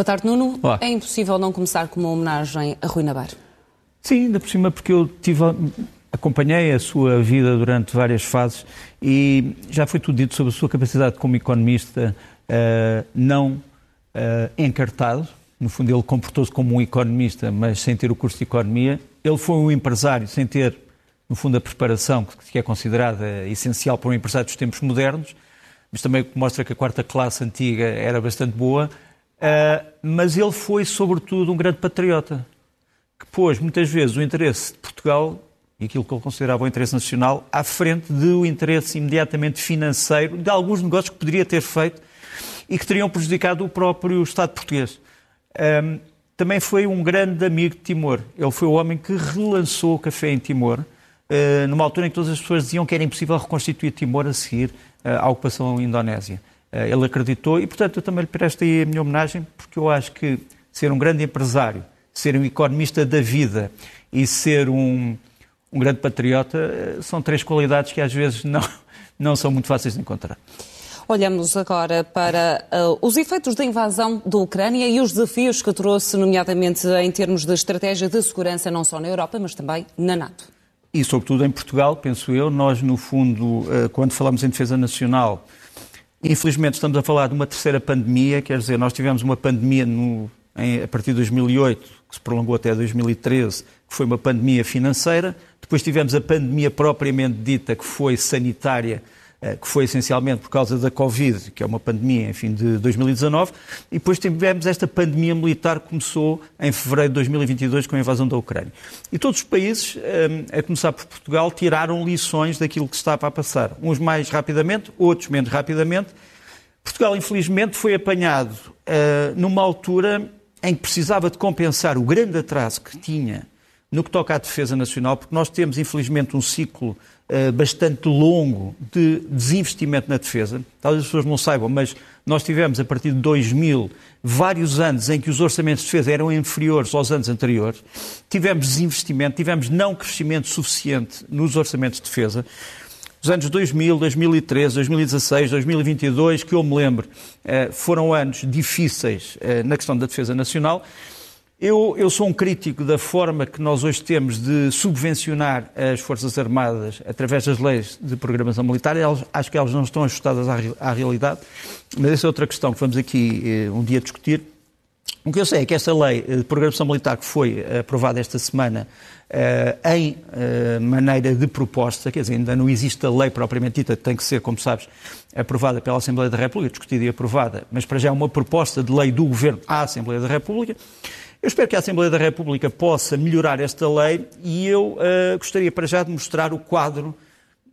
Boa tarde, Nuno. Olá. É impossível não começar com uma homenagem a Rui Nabar. Sim, ainda por cima, porque eu tive, acompanhei a sua vida durante várias fases e já foi tudo dito sobre a sua capacidade como economista uh, não uh, encartado. No fundo, ele comportou-se como um economista, mas sem ter o curso de economia. Ele foi um empresário sem ter, no fundo, a preparação que é considerada essencial para um empresário dos tempos modernos, mas também mostra que a quarta classe antiga era bastante boa. Uh, mas ele foi, sobretudo, um grande patriota, que pôs muitas vezes o interesse de Portugal e aquilo que ele considerava o interesse nacional à frente do interesse imediatamente financeiro de alguns negócios que poderia ter feito e que teriam prejudicado o próprio Estado português. Um, também foi um grande amigo de Timor. Ele foi o homem que relançou o café em Timor, uh, numa altura em que todas as pessoas diziam que era impossível reconstituir Timor a seguir uh, à ocupação indonésia. Uh, ele acreditou e, portanto, eu também lhe presto aí a minha homenagem, porque eu acho que ser um grande empresário, ser um economista da vida e ser um, um grande patriota, eh, são três qualidades que às vezes não, não são muito fáceis de encontrar. Olhamos agora para uh, os efeitos da invasão da Ucrânia e os desafios que trouxe, nomeadamente em termos de estratégia de segurança, não só na Europa, mas também na NATO. E, sobretudo, em Portugal, penso eu, nós, no fundo, uh, quando falamos em defesa nacional, infelizmente estamos a falar de uma terceira pandemia, quer dizer, nós tivemos uma pandemia no, em, a partir de 2008, que se prolongou até 2013, que foi uma pandemia financeira, depois tivemos a pandemia propriamente dita, que foi sanitária, que foi essencialmente por causa da Covid, que é uma pandemia, enfim, de 2019, e depois tivemos esta pandemia militar que começou em fevereiro de 2022 com a invasão da Ucrânia. E todos os países, eh, a começar por Portugal, tiraram lições daquilo que estava a passar. Uns mais rapidamente, outros menos rapidamente. Portugal, infelizmente, foi apanhado uh, numa altura em que precisava de compensar o grande atraso que tinha no que toca à defesa nacional, porque nós temos, infelizmente, um ciclo uh, bastante longo de desinvestimento na defesa. Talvez as pessoas não saibam, mas nós tivemos, a partir de 2000, vários anos em que os orçamentos de defesa eram inferiores aos anos anteriores. Tivemos desinvestimento, tivemos não crescimento suficiente nos orçamentos de defesa. Os anos 2000, 2013, 2016, 2022, que eu me lembro, eh, foram anos difíceis eh, na questão da defesa nacional. Eu, eu, sou um crítico da forma que nós hoje temos de subvencionar as Forças Armadas através das leis de programação militar. Elas, acho que elas não estão ajustadas à, à, realidade, mas essa é outra questão que vamos aqui eh, um dia discutir. O que eu sei é que essa lei de programação militar que foi aprovada esta semana eh, em eh, maneira de proposta, quer dizer, ainda não existe a lei propriamente dita, tem que ser, como sabes, aprovada pela Assembleia da República, discutida e aprovada, mas para já é uma proposta de lei do Governo à Assembleia da República. Eu espero que a Assembleia da República possa melhorar esta lei e eu uh, gostaria para já de mostrar o quadro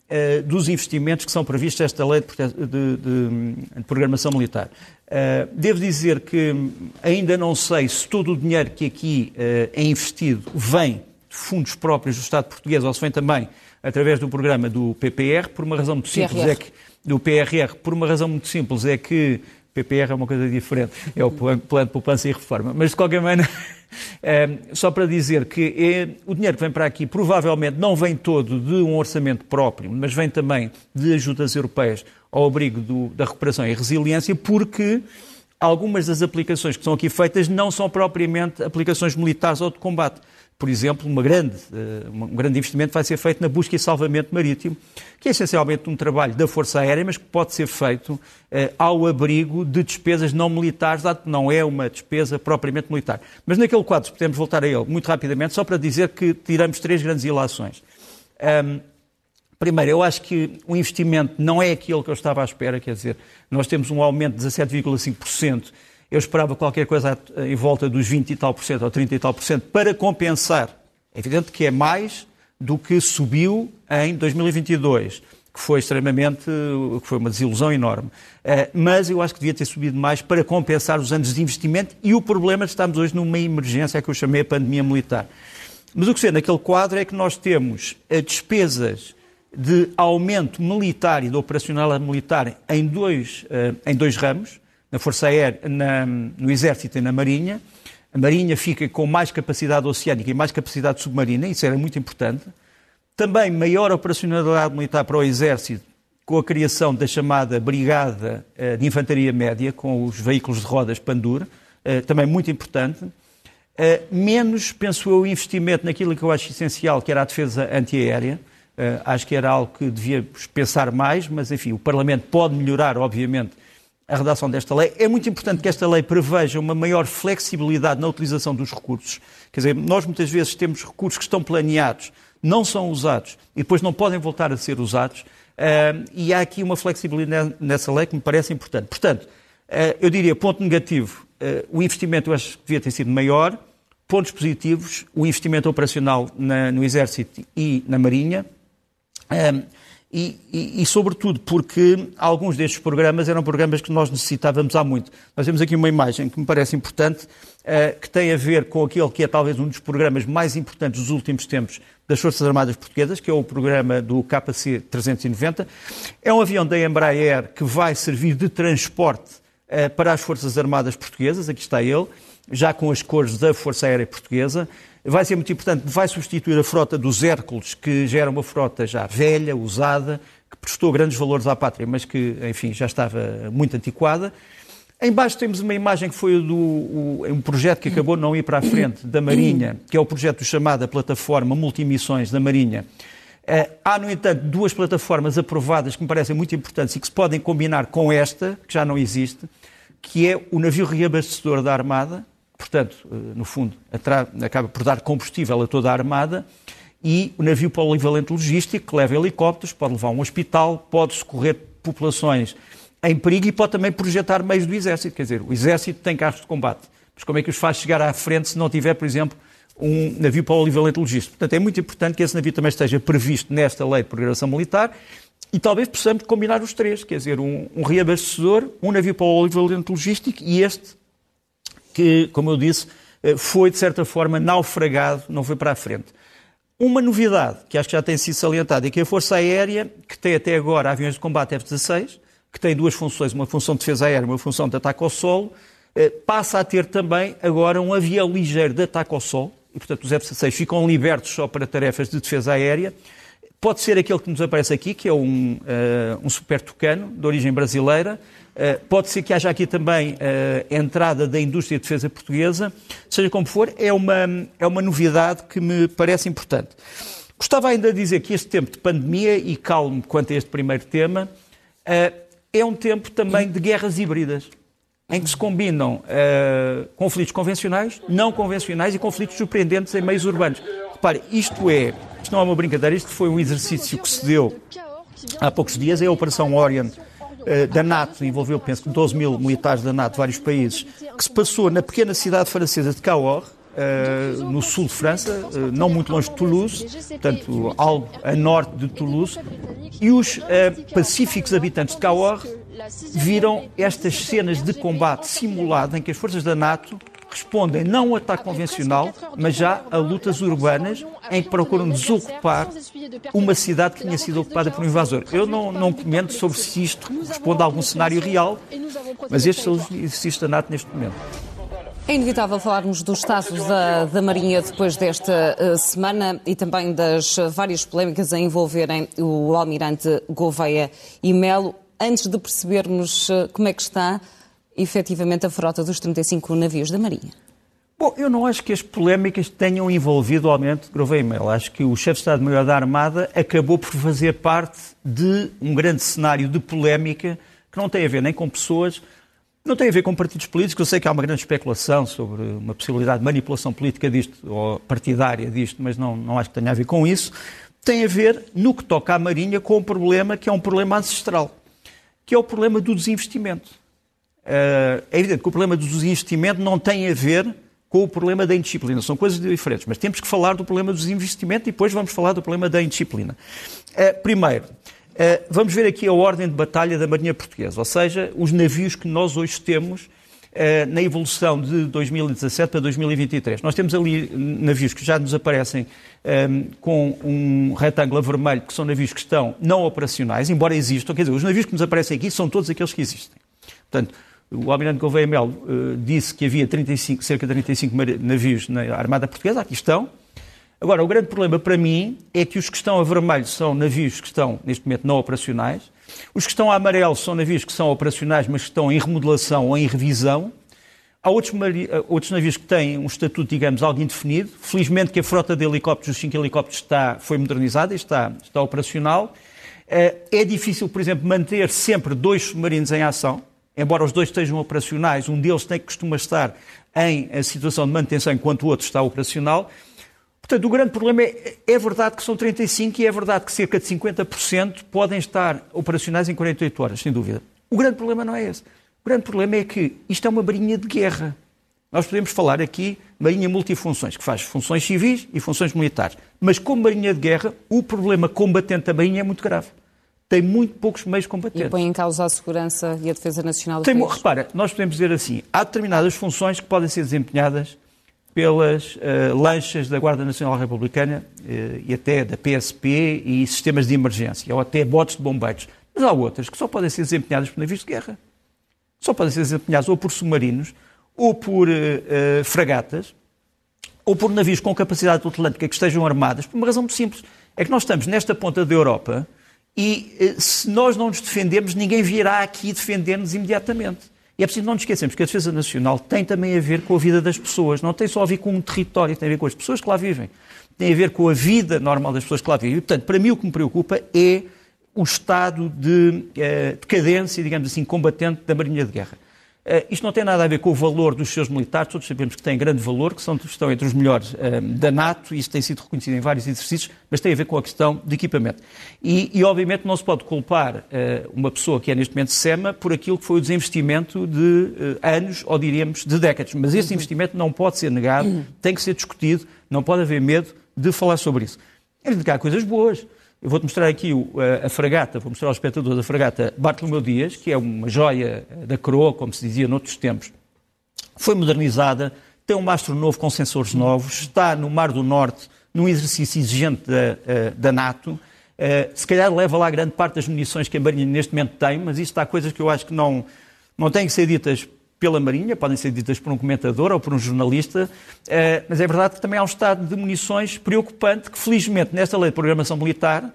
uh, dos investimentos que são previstos nesta lei de, de, de, de programação militar. Uh, devo dizer que ainda não sei se todo o dinheiro que aqui é investido vem de fundos próprios do Estado português ou se vem também através do programa do PPR, por uma razão muito simples, PRR. é que do PRR, por uma razão muito simples, é que PPR é uma coisa diferente, é o plano de poupança e reforma. Mas, de qualquer maneira, é, só para dizer que é, o dinheiro que vem para aqui provavelmente não vem todo de um orçamento próprio, mas vem também de ajudas europeias ao abrigo do, da recuperação e resiliência, porque algumas das aplicações que são aqui feitas não são propriamente aplicações militares ou de combate por exemplo, uma grande, eh, um grande investimento vai ser feito na busca e salvamento marítimo, que é essencialmente um trabalho da Força Aérea, mas que pode ser feito eh, ao abrigo de despesas não militares, dado que não é uma despesa propriamente militar. Mas naquele quadro, podemos voltar a ele muito rapidamente, só para dizer que tiramos três grandes ilações. Um, Primeiro, eu acho que o investimento não é aquilo que eu estava à espera, quer dizer, nós temos um aumento de 17,5% eu esperava qualquer coisa em volta dos 20 e tal por cento ou 30 e tal por cento para compensar. É evidente que é mais do que subiu em 2022, que foi extremamente, que foi uma desilusão enorme. Eh, mas eu acho que devia ter subido mais para compensar os anos de investimento e o problema que estamos hoje numa emergência que eu chamei a pandemia militar. Mas o que se vê naquele quadro é que nós temos eh, despesas de aumento militar e de operacional militar em dois, eh, em dois ramos na Força Aérea, na, no Exército e na Marinha. A Marinha fica com mais capacidade oceânica e mais capacidade submarina, isso era muito importante. Também maior operacionalidade militar para o Exército, com a criação da chamada Brigada eh, de Infantaria Média, com os veículos de rodas Pandura, também muito importante. Menos, penso eu, investimento naquilo que eu acho essencial, que era a defesa antiaérea. Acho que era algo que devíamos pensar mais, mas, enfim, o Parlamento pode melhorar, obviamente, a redação desta lei. É muito importante que esta lei preveja uma maior flexibilidade na utilização dos recursos. Quer dizer, nós muitas vezes temos recursos que estão planeados, não são usados e depois não podem voltar a ser usados. Uh, e há aqui uma flexibilidade nessa lei que me parece importante. Portanto, uh, eu diria, ponto negativo, uh, o investimento eu acho que devia ter sido maior. Pontos positivos, o investimento operacional na, no Exército e na Marinha. E, e, e, sobretudo, porque alguns destes programas eram programas que nós necessitávamos há muito. Nós temos aqui uma imagem que me parece importante, uh, que tem a ver com aquele que é talvez um dos programas mais importantes dos últimos tempos das Forças Armadas Portuguesas, que é o programa do KC-390. É um avião da Embraer que vai servir de transporte uh, para as Forças Armadas Portuguesas, aqui está ele, já com as cores da Força Aérea Portuguesa vai ser muito importante, vai substituir a frota dos Hércules, que já era uma frota já velha, usada, que prestou grandes valores à pátria, mas que, enfim, já estava muito antiquada. Em baixo temos uma imagem que foi do o, um projeto que acabou de não ir para a frente, da Marinha, que é o projeto chamada Plataforma Multimissões da Marinha. Uh, há, no entanto, duas plataformas aprovadas que me parecem muito importantes e que se podem combinar com esta, que já não existe, que é o navio reabastecedor da Armada, portanto, eh, no fundo, acaba por dar combustível a toda a armada, e o navio polivalente logístico, que leva helicópteros, pode levar um hospital, pode socorrer populações em perigo e pode também projetar meios do Exército. Quer dizer, o Exército tem carros de combate, mas como é que os faz chegar à frente se não tiver, por exemplo, um navio polivalente logístico? Portanto, é muito importante que esse navio também esteja previsto nesta lei de programação militar e talvez possamos combinar os três, quer dizer, um, um reabastecedor, um navio polivalente logístico e este que, como eu disse, eh, foi, de certa forma, naufragado, não foi para a frente. Uma novidade, que acho que já tem sido salientada, é que a Força Aérea, que tem até agora aviões de combate F-16, que tem duas funções, uma função de defesa aérea e uma função de ataque ao solo, eh, passa a ter também agora um avião ligeiro de ataque ao solo, e portanto os F-16 ficam libertos só para tarefas de defesa aérea. Pode ser aquele que nos aparece aqui, que é um, uh, um super tucano, de origem brasileira, eh, pode ser que haja aqui também eh, entrada da indústria de defesa portuguesa, seja como for, é uma, é uma novidade que me parece importante. Gostava ainda de dizer que este tempo de pandemia, e calmo quanto a este primeiro tema, é um tempo também de guerras híbridas, em que se combinam conflitos convencionais, não convencionais e conflitos surpreendentes em meios urbanos. Repare, isto é, isto não é uma brincadeira, isto foi um exercício que se deu há poucos dias, é a Operação Orient eh, da NATO, envolveu, penso, 12 mil militares da NATO de vários países, que se passou na pequena cidade francesa de Cahors, Uh, no sul de França, uh, não muito longe de Toulouse, portanto, algo a norte de Toulouse, e os uh, pacíficos habitantes de Cahors viram estas cenas de combate simulado em que as forças da NATO respondem não a um ataque convencional, mas já a lutas urbanas em que procuram desocupar uma cidade que tinha sido ocupada por um invasor. Eu não, não comento sobre se isto responde a algum cenário real, mas estes são os exercícios da NATO neste momento. É inevitável falarmos dos status da, da Marinha depois desta uh, semana e também das várias polémicas a envolverem o almirante Gouveia e Melo. Antes de percebermos uh, como é que está efetivamente a frota dos 35 navios da Marinha? Bom, eu não acho que as polémicas tenham envolvido o Almirante Gouveia Melo. Acho que o chefe de Estado-Maior da Armada acabou por fazer parte de um grande cenário de polémica que não tem a ver nem com pessoas, não tem a ver com partidos políticos. Eu sei que há uma grande especulação sobre uma possibilidade de manipulação política disto, ou partidária disto, mas não, não acho que tenha a ver com isso. Tem a ver, no que toca à Marinha, com um problema que é um problema ancestral, que é o problema do desinvestimento. Eh, é evidente que o problema do desinvestimento não tem a ver com o problema da indisciplina. São coisas diferentes, mas temos que falar do problema do desinvestimento e depois vamos falar do problema da indisciplina. Eh, primeiro, eh, vamos ver aqui a ordem de batalha da Marinha Portuguesa, ou seja, os navios que nós hoje temos na evolução de 2017 para 2023. Nós temos ali navios que já nos aparecem com um retângulo vermelho, que são navios que estão não operacionais, embora existam. Quer dizer, os navios que nos aparecem aqui são todos aqueles que existem. Portanto, o almirante Gouveia Melo uh, disse que havia 35, cerca de 35 navios na Armada Portuguesa, aqui estão. Agora, o grande problema para mim é que os que estão a vermelho são navios que estão, neste momento, não operacionais. Os que estão a amarelo são navios que são operacionais, mas que estão em remodelação ou em revisão. Há outros, outros, navios que têm um estatuto, digamos, algo indefinido. Felizmente que a frota de helicópteros, os cinco helicópteros, está, foi modernizada e está, está operacional. É difícil, por exemplo, manter sempre dois submarinos em ação, embora os dois estejam operacionais, um deles tem que costuma estar em situação de manutenção enquanto o outro está operacional. Portanto, o grande problema é, é verdade que são 35 e é verdade que cerca de 50% podem estar operacionais em 48 horas, sem dúvida. O grande problema não é esse. O grande problema é que isto é uma marinha de guerra. Nós podemos falar aqui marinha multifunções, que faz funções civis e funções militares. Mas como marinha de guerra, o problema combatente da marinha é muito grave tem muito poucos meios combatentes. E põe em causa a segurança e a defesa nacional do tem, país. Repara, nós podemos dizer assim, há determinadas funções que podem ser desempenhadas pelas uh, lanchas da Guarda Nacional Republicana uh, e até da PSP e sistemas de emergência, ou até botes de bombeiros. Mas há outras que só podem ser desempenhadas por navios de guerra. Só podem ser desempenhadas ou por submarinos, ou por uh, fragatas, ou por navios com capacidade atlântica que estejam armadas, por uma razão muito simples. É que nós estamos nesta ponta da Europa e eh, se nós não nos defendemos, ninguém virá aqui defender-nos imediatamente. E é preciso não nos esquecermos que a defesa nacional tem também a ver com a vida das pessoas, não tem só a ver com um território, tem a ver com as pessoas que lá vivem, tem a ver com a vida normal das pessoas que lá vivem. E, portanto, para mim o que me preocupa é o estado de uh, decadência, digamos assim, combatente da Marinha de Guerra. Uh, isto não tem nada a ver com o valor dos seus militares, todos sabemos que têm grande valor, que são, estão entre os melhores uh, da NATO, e isso tem sido reconhecido em vários exercícios, mas tem a ver com a questão de equipamento. E, e obviamente, não se pode culpar uh, uma pessoa que é neste momento SEMA por aquilo que foi o desinvestimento de anos, ou diríamos, de décadas. Mas esse investimento não pode ser negado, tem que ser discutido, não pode haver medo de falar sobre isso. É indicar coisas boas. Eu vou-te mostrar aqui a fragata, vou mostrar ao espectador da fragata Bartolomeu Dias, que é uma joia da coroa, como se dizia noutros tempos. Foi modernizada, tem um mastro novo com sensores novos, está no Mar do Norte, num exercício exigente da, da NATO. Se calhar leva lá grande parte das munições que a Marinha neste momento tem, mas isto há coisas que eu acho que não, não têm que ser ditas pela Marinha, podem ser ditas por um comentador ou por um jornalista, eh, mas é verdade que também há um estado de munições preocupante que, felizmente, nesta lei de programação militar,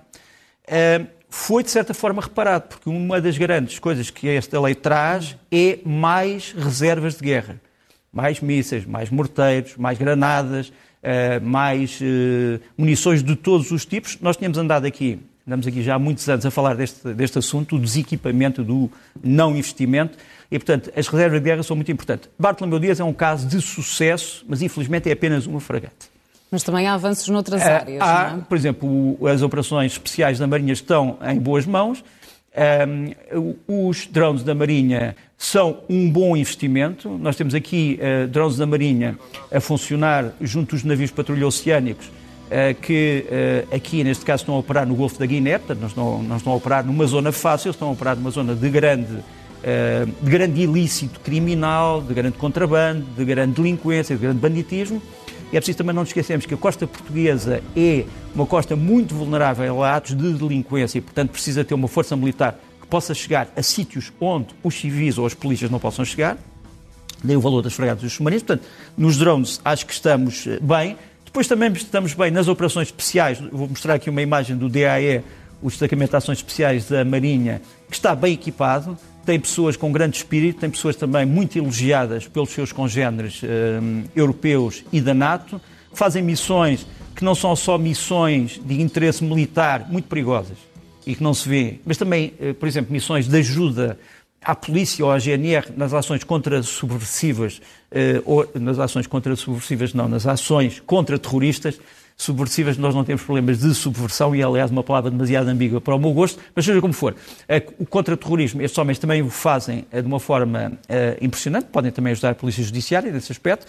eh, foi de certa forma reparado, porque uma das grandes coisas que esta lei traz é mais reservas de guerra. Mais mísseis, mais morteiros, mais granadas, eh, mais munições de todos os tipos. Nós tínhamos andado aqui, andamos aqui já há muitos anos a falar deste, deste assunto, do desequipamento, do não investimento. E, portanto, as reservas de guerra são muito importantes. Bartolomeu Dias é um caso de sucesso, mas infelizmente é apenas uma fragata. Mas também há avanços noutras ah, áreas, há, não é? Por exemplo, as operações especiais da Marinha estão em boas mãos. Um, os drones da Marinha são um bom investimento. Nós temos aqui uh, drones da Marinha a funcionar junto dos navios de patrulha oceânicos, que uh, aqui, neste caso, estão a operar no Golfo da Guiné, portanto, não estão, não estão a operar numa zona fácil, estão a operar numa zona de grande eh, de grande ilícito criminal, de grande contrabando, de grande delinquência, de grande banditismo. E é preciso também não nos esquecermos que a costa portuguesa é uma costa muito vulnerável a atos de delinquência e, portanto, precisa ter uma força militar que possa chegar a sítios onde os civis ou as polícias não possam chegar. Daí o valor das fragatas dos submarinos. Portanto, nos drones acho que estamos eh, bem. Depois também estamos bem nas operações especiais. Vou mostrar aqui uma imagem do DAE, o Destacamento de Ações Especiais da Marinha, que está bem equipado tem pessoas com grande espírito, tem pessoas também muito elogiadas pelos seus congêneres eh, europeus e da NATO, fazem missões que não são só missões de interesse militar muito perigosas e que não se vê, mas também, eh, por exemplo, missões de ajuda à polícia ou à GNR nas ações contra subversivas, eh, ou nas ações contra subversivas não, nas ações contra terroristas, subversivas, nós não temos problemas de subversão, e aliás uma palavra demasiado ambígua para o meu gosto, mas seja como for, o contra-terrorismo, estes homens também o fazem eh, de uma forma uh, impressionante, podem também ajudar a Polícia Judiciária nesse aspecto.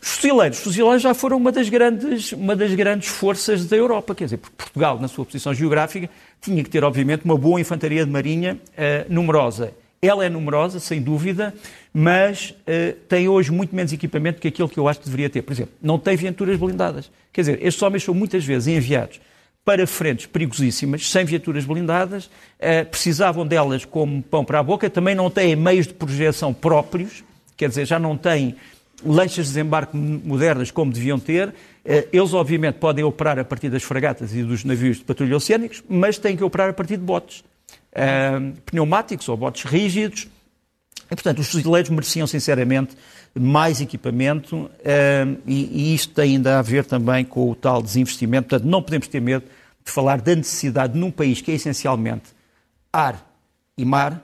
Os fuzileiros, os fuzileiros já foram uma das, grandes, uma das grandes forças da Europa, quer dizer, porque Portugal, na sua posição geográfica, tinha que ter, obviamente, uma boa infantaria de marinha uh, numerosa. Ela é numerosa, sem dúvida, mas uh, tem hoje muito menos equipamento que aquilo que eu acho que deveria ter. Por exemplo, não tem viaturas blindadas. Quer dizer, estes homens são muitas vezes enviados para frentes perigosíssimas, sem viaturas blindadas, uh, precisavam delas como pão para a boca, também não têm meios de projeção próprios, quer dizer, já não têm lanchas de desembarque modernas como deviam ter. Uh, eles, obviamente, podem operar a partir das fragatas e dos navios de patrulha oceânicos, mas têm que operar a partir de botes uh, pneumáticos ou botes rígidos, E, portanto, os fuzileiros mereciam, sinceramente, mais equipamento e, e isto tem ainda a ver também com o tal desinvestimento. Portanto, não podemos ter medo de falar da necessidade num país que é essencialmente ar e mar,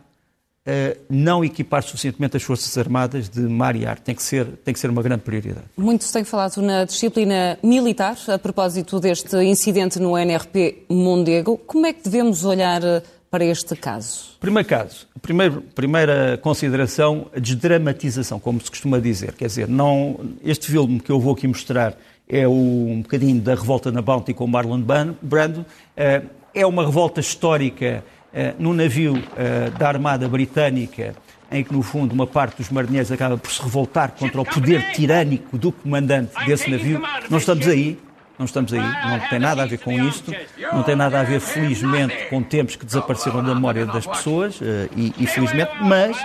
não equipar suficientemente as Forças Armadas de mar e ar. Tem que ser, tem que ser uma grande prioridade. Muito se tem falado na disciplina militar, a propósito deste incidente no NRP Mondego. Como é que devemos olhar eh, para este caso? Primeiro caso, primeiro, primeira consideração, a desdramatização, como se costuma dizer. Quer dizer, não, este filme que eu vou aqui mostrar é o, um bocadinho da revolta na Bounty com Marlon Brando. Eh, é uma revolta histórica eh, num navio eh, da Armada Britânica, em que, no fundo, uma parte dos marinheiros acaba por se revoltar contra o poder tirânico do comandante desse navio. Não estamos aí, não estamos aí, não tem nada a ver com isto, não tem nada a ver, felizmente, com tempos que desapareceram da memória das pessoas, eh, e, e felizmente, mas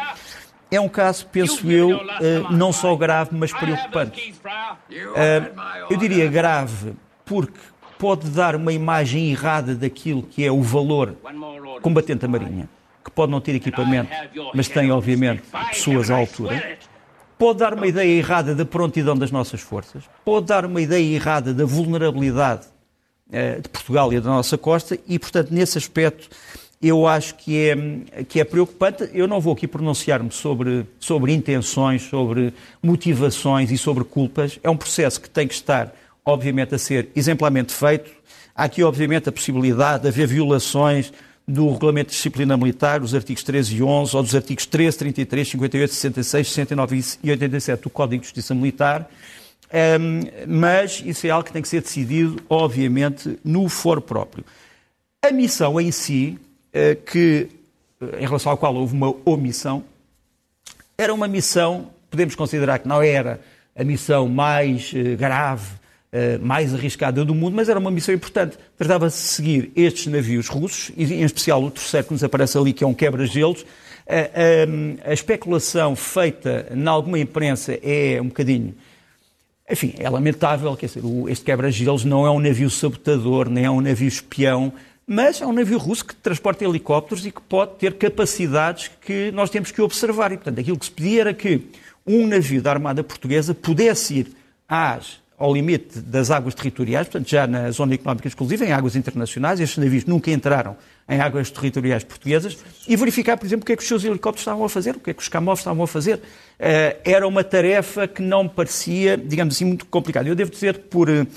é um caso, penso eu, não só grave, mas preocupante. Eu diria grave porque pode dar uma imagem errada daquilo que é o valor combatente da Marinha, que pode não ter equipamento, mas tem, obviamente, pessoas à altura. Pode dar uma ideia errada da prontidão das nossas forças, pode dar uma ideia errada da vulnerabilidade uh, de Portugal e da nossa costa, e, portanto, nesse aspecto, eu acho que é, que é preocupante. Eu não vou aqui pronunciar-me sobre, sobre intenções, sobre motivações e sobre culpas. É um processo que tem que estar, obviamente, a ser exemplarmente feito. Há aqui, obviamente, a possibilidade de haver violações do Regulamento de Disciplina Militar, os artigos 13 e 11, ou dos artigos 13, 33, 58, 66, 69 e 87 do Código de Justiça Militar, mas isso é algo que tem que ser decidido, obviamente, no foro próprio. A missão em si, uh, que, eh, em relação à qual houve uma omissão, era uma missão, podemos considerar que não era a missão mais uh, grave, eh, mais arriscada do mundo, mas era uma missão importante. Tratava-se de seguir estes navios russos, e em especial o terceiro que nos aparece ali, que é um quebra-gelos. A, a, a, especulação feita em alguma imprensa é um bocadinho. Enfim, é lamentável, quer dizer, este quebra-gelos não é um navio sabotador, nem é um navio espião, mas é um navio russo que transporta helicópteros e que pode ter capacidades que nós temos que observar. E, portanto, aquilo que se pedia era que um navio da Armada Portuguesa pudesse ir às ao limite das águas territoriais, portanto, já na zona económica exclusiva, em águas internacionais, estes navios nunca entraram em águas territoriais portuguesas, e verificar, por exemplo, o que é que os seus helicópteros estavam a fazer, o que é que os camós estavam a fazer. Uh, era uma tarefa que não parecia, digamos assim, muito complicada. Eu devo dizer que por, eh,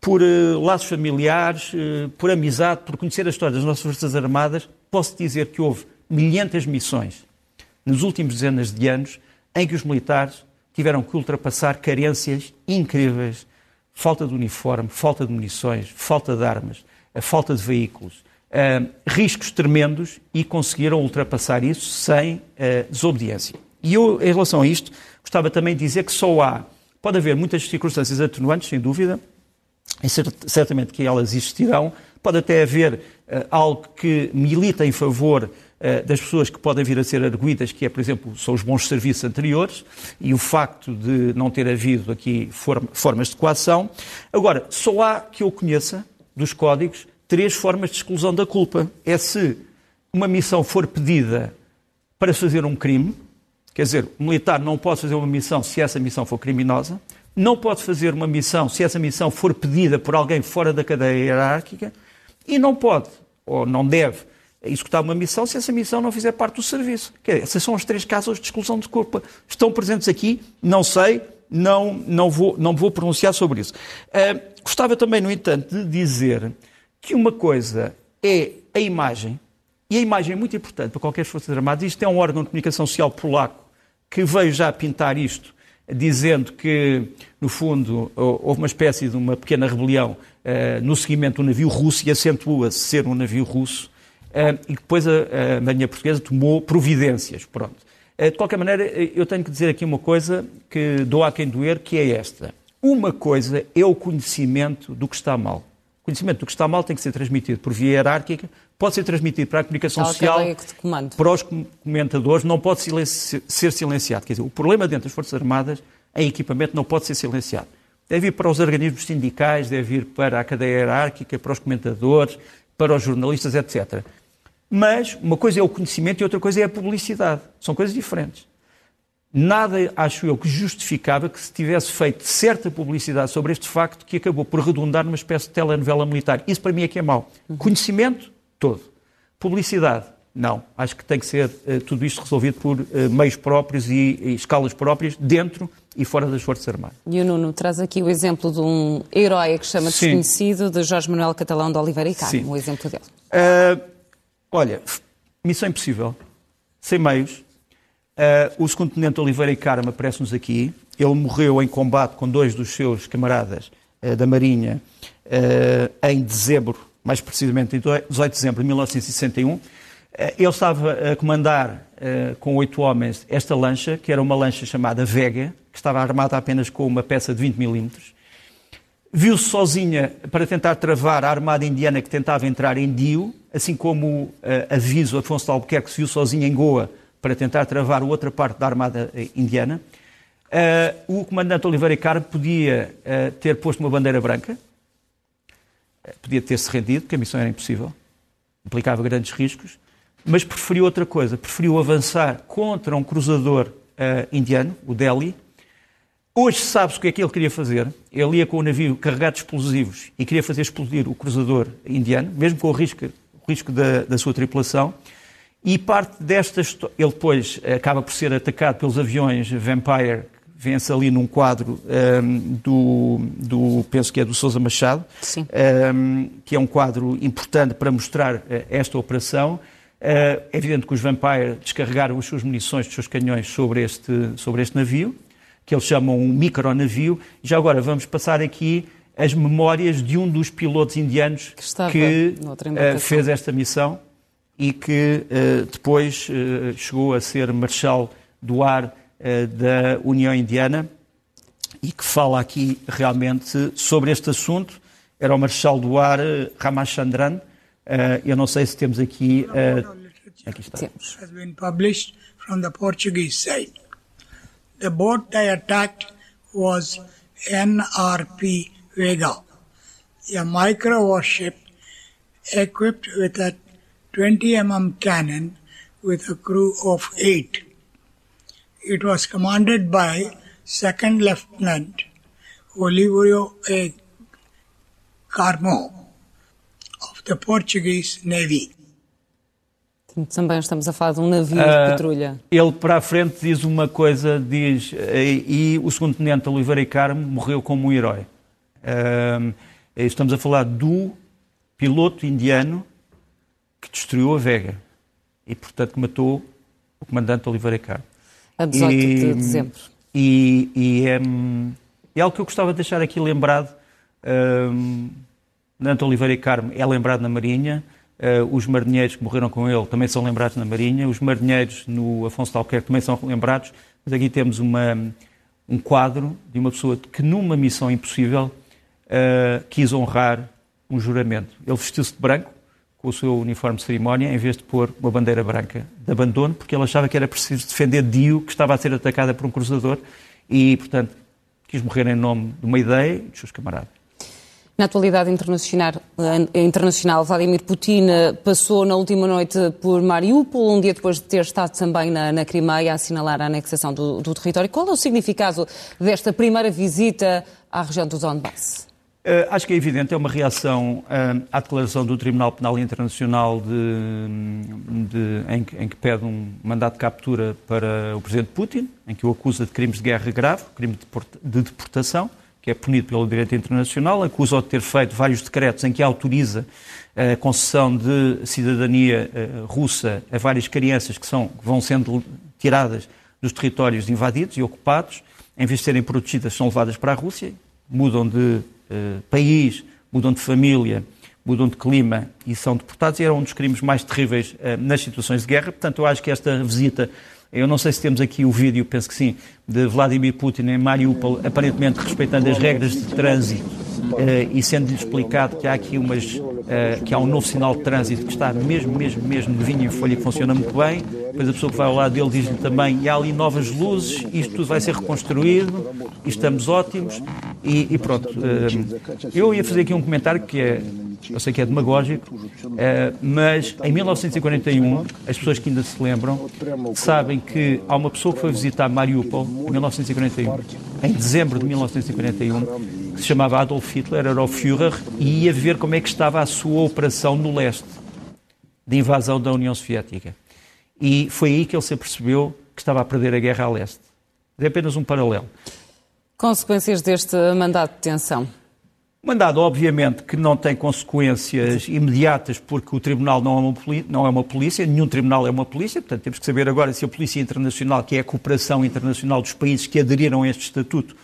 por uh, laços familiares, uh, por amizade, por conhecer a história das nossas Forças Armadas, posso dizer que houve milhentas missões nos últimos dezenas de anos em que os militares tiveram que ultrapassar carências incríveis, falta de uniforme, falta de munições, falta de armas, a falta de veículos, uh, riscos tremendos e conseguiram ultrapassar isso sem uh, desobediência. E eu, em relação a isto, gostava também de dizer que só há, pode haver muitas circunstâncias atenuantes, sem dúvida, e certamente que elas existirão, pode até haver uh, algo que milita em favor das pessoas que podem vir a ser arguídas, que é, por exemplo, são os bons serviços anteriores e o facto de não ter havido aqui formas de coação. Agora, só há que eu conheça dos códigos três formas de exclusão da culpa. É se uma missão for pedida para fazer um crime, quer dizer, o militar não pode fazer uma missão se essa missão for criminosa, não pode fazer uma missão se essa missão for pedida por alguém fora da cadeia hierárquica e não pode, ou não deve, executar uma missão se essa missão não fizer parte do serviço. Dizer, essas são as três causas de exclusão de culpa. Estão presentes aqui, não sei, não, não, vou, não vou pronunciar sobre isso. Uh, gostava também, no entanto, de dizer que uma coisa é a imagem, e a imagem é muito importante para qualquer Forças Armadas. Isto é um órgão de comunicação social polaco que veio já pintar isto, dizendo que, no fundo, houve uma espécie de uma pequena rebelião uh, no seguimento do navio russo e acentua-se ser um navio russo. Uh, e depois a, a, Marinha Portuguesa tomou providências. Pronto. Uh, de qualquer maneira, eu tenho que dizer aqui uma coisa que dou a quem doer, que é esta. Uma coisa é o conhecimento do que está mal. O conhecimento do que está mal tem que ser transmitido por via hierárquica, pode ser transmitido para a comunicação social, para os comentadores, não pode silenci ser silenciado. Quer dizer, o problema dentro das Forças Armadas em equipamento não pode ser silenciado. Deve ir para os organismos sindicais, deve ir para a cadeia hierárquica, para os comentadores, para os jornalistas, etc. Mas uma coisa é o conhecimento e outra coisa é a publicidade. São coisas diferentes. nada, acho eu, que justificava que se tivesse feito certa publicidade sobre este facto que acabou por redundar numa espécie de telenovela militar. Isso para mim é que é mau. Uhum. Conhecimento, todo. Publicidade, não. Acho que tem que ser uh, tudo isto resolvido por uh, meios próprios e, e, escalas próprias, dentro e fora das Forças Armadas. E o Nuno traz aqui o exemplo de um herói que chama. Desconhecido, de Jorge Manuel Catalão de Oliveira e Carmo, o exemplo dele. Uh, olha, missão impossível, sem meios. Uh, o segundo tenente Oliveira e Carmo aparece-nos aqui. Ele morreu em combate com dois dos seus camaradas uh, da Marinha em dezembro, mais precisamente em 18 de dezembro de 1961. Ele estava a comandar com oito homens esta lancha, que era uma lancha chamada Vega, que estava armada apenas com uma peça de 20 milímetros. Viu-se sozinha para tentar travar a armada indiana que tentava entrar em Dio, assim como uh, aviso Afonso de Albuquerque se viu sozinho em Goa para tentar travar outra parte da armada uh, indiana. Uh, o comandante Oliveira Carmo podia uh, ter posto uma bandeira branca, podia ter-se rendido, porque a missão era impossível, implicava grandes riscos, mas preferiu outra coisa, preferiu avançar contra um cruzador indiano, o Delhi, Hoje sabe-se o que é que ele queria fazer. Ele ia com o navio carregado de explosivos e queria fazer explodir o cruzador indiano, mesmo com o risco, o risco da, da sua tripulação. E parte desta ele depois acaba por ser atacado pelos aviões Vampire, que vence ali num quadro um, do, do, penso que é do Sousa Machado, um, que é um quadro importante para mostrar uh, esta operação. Uh, é evidente que os Vampire descarregaram as suas munições, os seus canhões sobre este, sobre este navio que eles chamam um micronavio. Já agora vamos passar aqui as memórias de um dos pilotos indianos que, que uh, fez esta missão e que uh, depois uh, chegou a ser marechal do ar da União Indiana e que fala aqui realmente sobre este assunto. Era o marechal do ar Ramachandran. eu não sei se temos aqui. aqui está. Temos. Has been published from the Portuguese side. The boat they attacked was NRP Vega, a micro warship equipped with a 20 mm cannon with a crew of eight. It was commanded by Second Lieutenant Oliverio A. Carmo of the Portuguese Navy. Também estamos a falar de um navio uh, de ah, patrulha. Ele para a frente diz uma coisa, diz, e, e o segundo tenente Oliveira e Carmo morreu como um herói. Uh, estamos a falar do piloto indiano que destruiu a Vega e, portanto, matou o comandante Oliveira e Carmo. A 18 e, de dezembro. E, e é, é, algo que eu gostava de deixar aqui lembrado. Um, Nante Oliveira e Carmo é lembrado na Marinha, Uh, os marinheiros que morreram com ele também são lembrados na Marinha, os marinheiros no Afonso de Alquerque também são lembrados, mas aqui temos uma, um quadro de uma pessoa que numa missão impossível uh, quis honrar um juramento. Ele vestiu-se de branco, com o seu uniforme de cerimónia, em vez de pôr uma bandeira branca de abandono, porque ele achava que era preciso defender Dio, que estava a ser atacada por um cruzador, e, portanto, quis morrer em nome de uma ideia e dos seus camaradas. Na atualidade internacional, eh, internacional, Vladimir Putin eh, passou na última noite por Mariupol, um dia depois de ter estado também na, na Crimeia a assinalar a anexação do, do, território. Qual é o significado desta primeira visita à região do Donbass? Uh, acho que é evidente, é uma reação à declaração do Tribunal Penal Internacional de, de, em, em, que, pede um mandato de captura para o Presidente Putin, em que o acusa de crimes de guerra grave, crime de deportação que é punido pelo direito internacional, acusa-o de ter feito vários decretos em que autoriza a concessão de cidadania eh, russa a várias crianças que, são, que vão sendo tiradas dos territórios invadidos e ocupados, em vez de serem protegidas, são levadas para a Rússia, mudam de uh, país, mudam de família, mudam de clima e são deportados, e era um dos crimes mais terríveis uh, nas situações de guerra. Portanto, eu acho que esta visita eu não sei se temos aqui o vídeo, penso que sim, de Vladimir Putin em Mariupol, aparentemente respeitando as regras de trânsito e sendo-lhe explicado que há aqui umas, uh, que há um novo sinal de trânsito que está mesmo, mesmo, mesmo de vinho em folha que funciona muito bem. Depois a pessoa que vai ao lado dele diz-lhe também, e há ali novas luzes, isto tudo vai ser reconstruído, estamos ótimos, e, e pronto. Uh, eu ia fazer aqui um comentário que é eu sei que é demagógico, eh, mas em 1941, as pessoas que ainda se lembram sabem que há uma pessoa que foi visitar Mariupol em 1941, em dezembro de 1941, que se chamava Adolf Hitler, era o Führer, e ia ver como é que estava a sua operação no leste de invasão da União Soviética. E foi aí que ele se apercebeu que estava a perder a guerra a leste. É apenas um paralelo. Consequências deste mandado de detenção? Mandado, obviamente, que não tem consequências imediatas, porque o Tribunal não é, uma, não é uma polícia, nenhum Tribunal é uma polícia, portanto temos que saber agora se a Polícia Internacional, que é a cooperação internacional dos países que aderiram a este estatuto,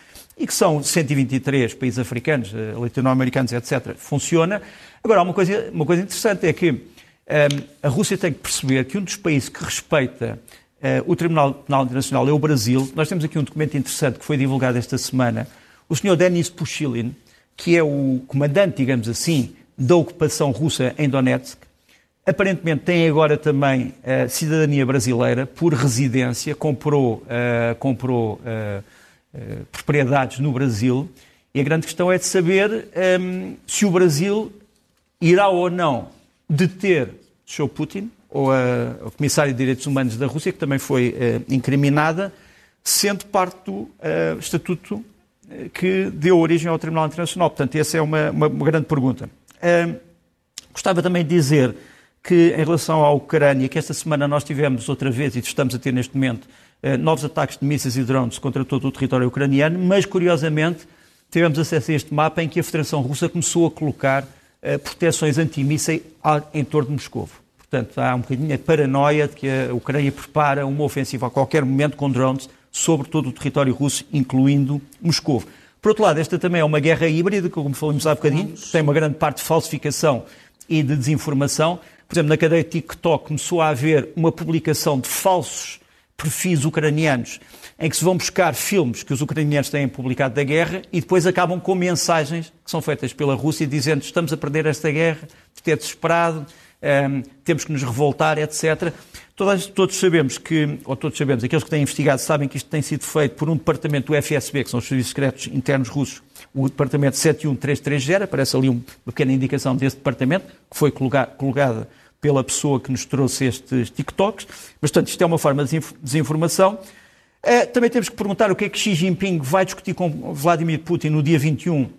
e que são 123 países africanos, eh, latino-americanos, etc., funciona. Agora, uma coisa, uma coisa interessante é que um, ehm, a Rússia tem que perceber que um dos países que respeita Uh, o Tribunal Penal Internacional é o Brasil. Nós temos aqui um documento interessante que foi divulgado esta semana. O senhor Denis Pushilin, que é o comandante, digamos assim, da ocupação russa em Donetsk, aparentemente tem agora também uh, cidadania brasileira por residência, comprou, uh, comprou propriedades no Brasil. E a grande questão é de saber um, ehm, se o Brasil irá ou não deter Sr. Putin ou a, Comissária de Direitos Humanos da Rússia, que também foi uh, incriminada, sendo parte do uh, estatuto uh, que deu origem ao Tribunal Internacional. Portanto, essa é uma, uma, uma grande pergunta. gostava também de dizer que, em relação à Ucrânia, que esta semana nós tivemos outra vez, e estamos a ter neste momento, novos ataques de mísseis e drones contra todo o território ucraniano, mas, curiosamente, tivemos acesso a este mapa em que a Federação Russa começou a colocar proteções antimísseis em torno de Moscou. Portanto, há um bocadinho a paranoia de que a Ucrânia prepara uma ofensiva a qualquer momento com drones sobre todo o território russo, incluindo Moscou. Por outro lado, esta também é uma guerra híbrida, como falamos há bocadinho, tem uma grande parte de falsificação e de desinformação. Por exemplo, na cadeia TikTok começou a haver uma publicação de falsos perfis ucranianos em que se vão buscar filmes que os ucranianos têm publicado da guerra e depois acabam com mensagens que são feitas pela Rússia dizendo estamos a perder esta guerra, é desesperado, um, temos que nos revoltar, etc. Todos, todos, sabemos que, ou todos sabemos, aqueles que têm investigado sabem que isto tem sido feito por um departamento do FSB, que são os Serviços Secretos Internos Russos, o departamento 71330, aparece ali uma pequena indicação desse departamento, que foi colocada pela pessoa que nos trouxe estes TikToks. Mas, portanto, isto é uma forma de desinformação. Uh, também temos que perguntar o que é que Xi Jinping vai discutir com Vladimir Putin no dia 21.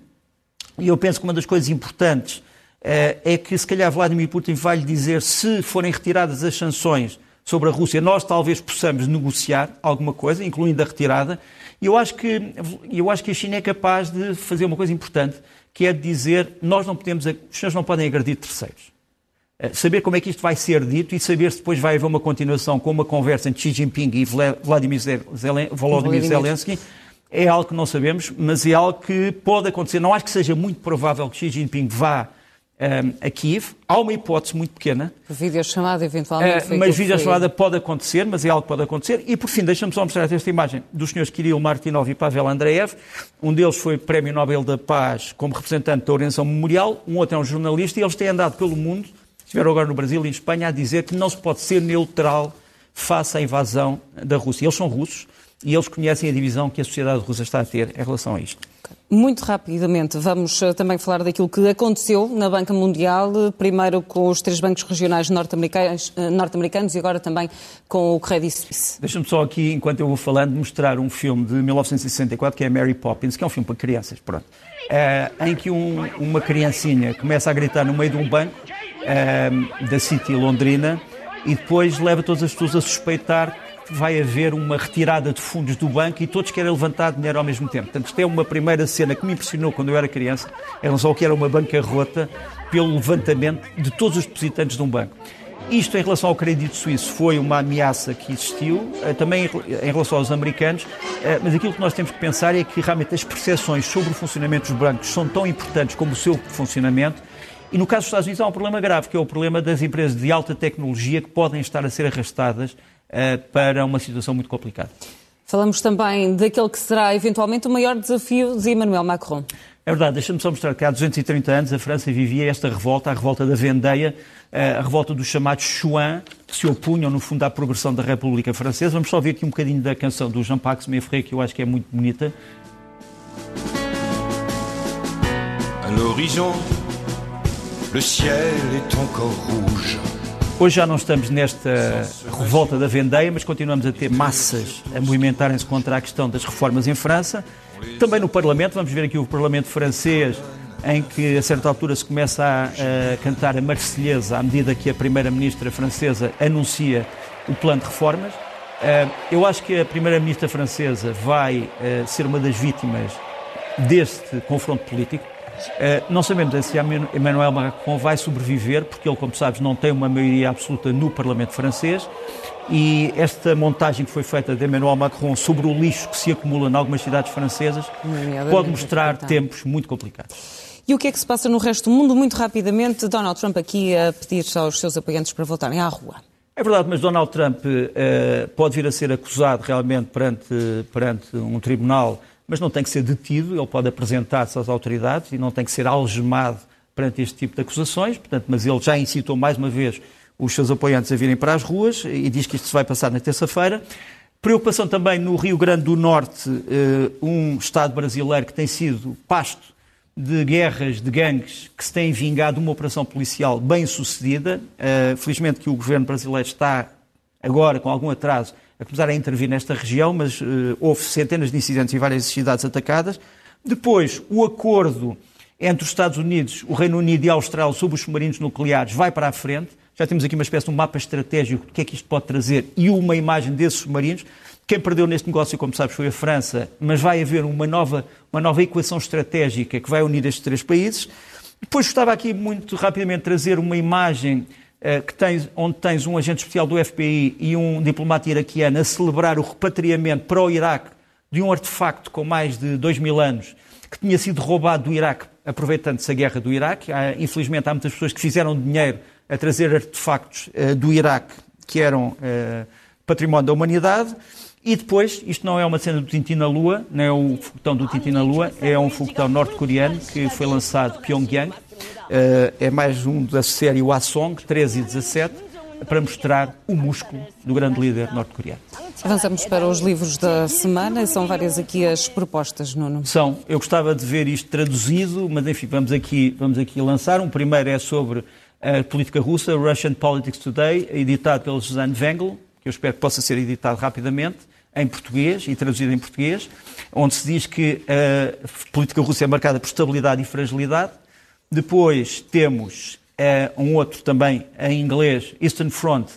E eu penso que uma das coisas importantes eh, é que se calhar Vladimir Putin vai lhe dizer se forem retiradas as sanções sobre a Rússia, nós talvez possamos negociar alguma coisa, incluindo a retirada. E eu acho que, eu acho que a China é capaz de fazer uma coisa importante, que é dizer nós não podemos, os senhores não podem agredir terceiros. Eh, saber como é que isto vai ser dito e saber se depois vai haver uma continuação com uma conversa entre Xi Jinping e Vladimir, Volodymyr Zelensky é algo que não sabemos, mas é algo que pode acontecer. Não acho que seja muito provável que Xi Jinping vá um, a Kiev. Há uma hipótese muito pequena. Videochamada, eventualmente. Uh, mas videochamada foi... pode acontecer, mas é algo que pode acontecer. E, por fim, deixa-me só mostrar esta imagem dos senhores Kirill Martinov e Pavel Andreev. Um deles foi Prémio Nobel da Paz como representante da Organização Memorial, um outro é um jornalista, e eles têm andado pelo mundo, estiveram agora no Brasil e em Espanha, a dizer que não se pode ser neutral face à invasão da Rússia. Eles são russos e eles conhecem a divisão que a sociedade russa está a ter em relação a isto. Muito rapidamente, vamos eh, também falar daquilo que aconteceu na Banca Mundial, eh, primeiro com os três bancos regionais norte-americanos, eh, norte-americanos e agora também com o Credit Suisse. Deixa-me só aqui, enquanto eu vou falando, mostrar um filme de 1964 que é Mary Poppins, que é um filme para crianças, pronto, é, em que um, uma criancinha começa a gritar no meio de um banco é, da City Londrina e depois leva todas as pessoas a suspeitar vai haver uma retirada de fundos do banco e todos querem levantar dinheiro ao mesmo tempo. Portanto, isto é uma primeira cena que me impressionou quando eu era criança, em relação ao que era uma bancarrota, pelo levantamento de todos os depositantes de um banco. Isto, em relação ao crédito suíço, foi uma ameaça que existiu, eh, também em relação aos americanos, eh, mas aquilo que nós temos que pensar é que realmente as percepções sobre o funcionamento dos bancos são tão importantes como o seu funcionamento. E no caso dos Estados Unidos há um problema grave, que é o problema das empresas de alta tecnologia que podem estar a ser arrastadas eh, para uma situação muito complicada. Falamos também daquele que será eventualmente o maior desafio de Emmanuel Macron. É verdade, deixa-me só mostrar que há 230 anos a França vivia esta revolta, a revolta da Vendeia, eh, a revolta dos chamados Chouans, que se opunham, no fundo, à progressão da República Francesa. Vamos só ver aqui um bocadinho da canção do Jean-Pax Meffrey, que eu acho que é muito bonita. À l'horizon, Hoje já não estamos nesta revolta da vendeia, mas continuamos a ter massas a movimentarem-se contra a questão das reformas em França. Também no Parlamento, vamos ver aqui o Parlamento francês, em que a certa altura se começa a, a cantar a Marselhesa à medida que a Primeira-Ministra francesa anuncia o plano de reformas. Uh, eu acho que a Primeira-Ministra francesa vai uh, ser uma das vítimas deste confronto político. Uh, não sabemos se Emmanuel Macron vai sobreviver, porque ele, como sabes, não tem uma maioria absoluta no Parlamento francês. E esta montagem que foi feita de Emmanuel Macron sobre o lixo que se acumula em algumas cidades francesas pode mostrar tempos muito complicados. E o que é que se passa no resto do mundo? Muito rapidamente, Donald Trump aqui a pedir aos seus apoiantes para voltarem à rua. É verdade, mas Donald Trump uh, pode vir a ser acusado realmente perante, perante um tribunal, mas não tem que ser detido, ele pode apresentar-se às autoridades e não tem que ser algemado perante este tipo de acusações, portanto, mas ele já incitou mais uma vez os seus apoiantes a virem para as ruas e diz que isto se vai passar na terça-feira. Preocupação também no Rio Grande do Norte, uh, um Estado brasileiro que tem sido pasto de guerras de gangues que se têm vingado uma operação policial bem sucedida. Uh, felizmente que o governo brasileiro está agora, com algum atraso, a começar a intervir nesta região, mas uh, houve centenas de incidentes em várias cidades atacadas. Depois, o acordo entre os Estados Unidos, o Reino Unido e a Austrália sobre os submarinos nucleares vai para a frente. Já temos aqui uma espécie de um mapa estratégico do que é que isto pode trazer e uma imagem desses submarinos. Quem perdeu neste negócio, como sabes, foi a França, mas vai haver uma nova, uma nova equação estratégica que vai unir estes três países. Depois gostava aqui muito rapidamente trazer uma imagem que tens, onde tens um agente especial do FBI e um diplomata iraquiano a celebrar o repatriamento para o Iraque de um artefacto com mais de dois mil anos que tinha sido roubado do Iraque aproveitando-se a guerra do Iraque. Há, infelizmente há muitas pessoas que fizeram dinheiro a trazer artefactos uh, do Iraque que eram uh, património da humanidade. E depois, isto não é uma cena do Tintin na Lua, não é o foguetão do Tintin na Lua, é um foguetão norte-coreano que foi lançado Pyongyang. Uh, é mais um da série Hwasong, 13 e 17, para mostrar o músculo do grande líder norte-coreano. Avançamos para os livros da semana. São várias aqui as propostas, Nuno. São. Eu gostava de ver isto traduzido, mas enfim, vamos aqui, vamos aqui lançar. Um primeiro é sobre a política russa, Russian Politics Today, editado pelo Suzanne Wengel, que eu espero que possa ser editado rapidamente em português e traduzido em português, onde se diz que a política russa é marcada por estabilidade e fragilidade. Depois temos uh, um outro também em inglês, Eastern Front,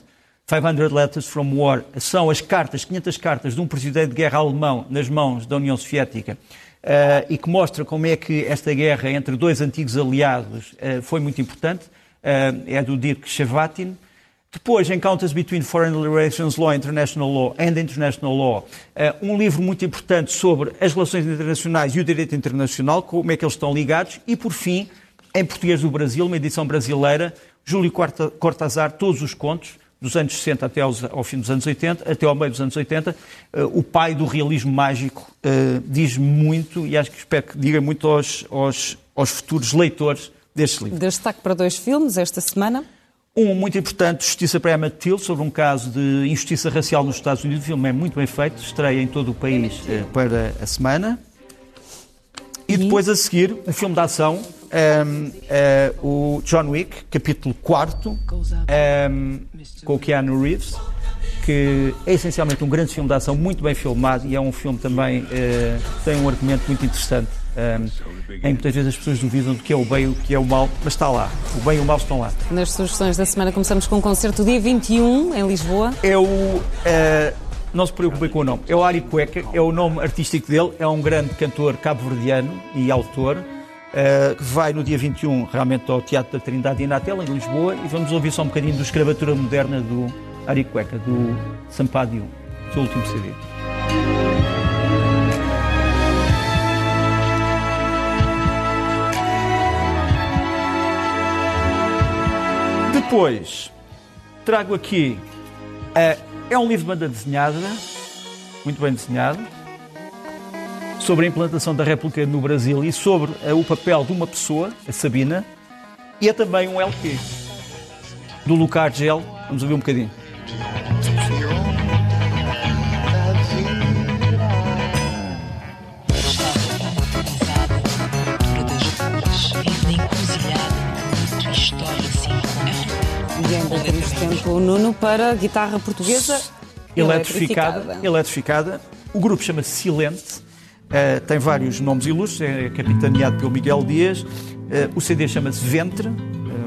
500 Letters from War. São as cartas, 500 cartas de um presidente de guerra alemão nas mãos da União Soviética uh, e que mostra como é que esta guerra entre dois antigos aliados uh, foi muito importante. é do Dirk Shevatin. Depois, Encounters Between Foreign Relations Law, International Law and International Law, uh, um livro muito importante sobre as relações internacionais e o direito internacional, como é que eles estão ligados. E, por fim, em português do Brasil, uma edição brasileira, Júlio Cortazar, todos os contos, dos anos 60 até aos, ao fim dos anos 80, até ao meio dos anos 80, uh, eh, o pai do realismo mágico uh, diz muito, e acho que espero que diga muito aos, aos, aos futuros leitores deste livro. Destaque para dois filmes esta semana. Um muito importante, Justiça para Emmett Till, sobre um caso de injustiça racial nos Estados Unidos. O filme é muito bem feito, estreia em todo o país eh, para a semana. E depois a seguir, um filme de ação, um, uh, eh, o John Wick, capítulo 4, um, com o Keanu Reeves, que é essencialmente um grande filme de ação, muito bem filmado e é um filme também uh, tem um argumento muito interessante um, em muitas vezes as pessoas duvidam do que é o bem e o que é o mal, mas está lá. O bem e o mal estão lá. Nas sugestões da semana começamos com um concerto dia 21 em Lisboa. É o. Uh, não se preocupem com o nome. É o Ari Cueca, é o nome artístico dele, é um grande cantor cabo-verdiano e autor. Que vai no dia 21 realmente ao Teatro da Trindade e Natel, em Lisboa, e vamos ouvir só um bocadinho do escravatura moderna do Ari Cueca, do Sampadio, seu último CD. Depois, trago aqui. Uh, é um livro de banda desenhada, muito bem desenhado, sobre a implantação da República no Brasil e sobre o papel de uma pessoa, a Sabina, e é também um LP do Lucar Gel. Vamos ouvir um bocadinho. Tempo, Nuno, para guitarra portuguesa eletrificada. eletrificada. eletrificada. O grupo chama-se Silente, uh, tem vários nomes ilustres, é capitaneado pelo Miguel Dias. Uh, o CD chama-se Ventre, uh,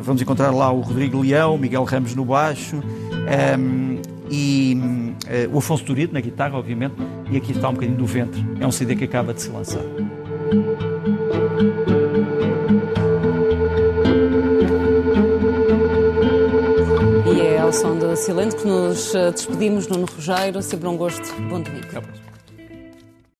vamos encontrar lá o Rodrigo Leão, o Miguel Ramos no baixo um, ehm, e o Afonso Turito na guitarra, obviamente, e aqui está um bocadinho do Ventre. É um CD que acaba de se lançar. ao som de Silente que nos eh, despedimos, Nuno Rogério. Sempre um gosto. Bom domingo.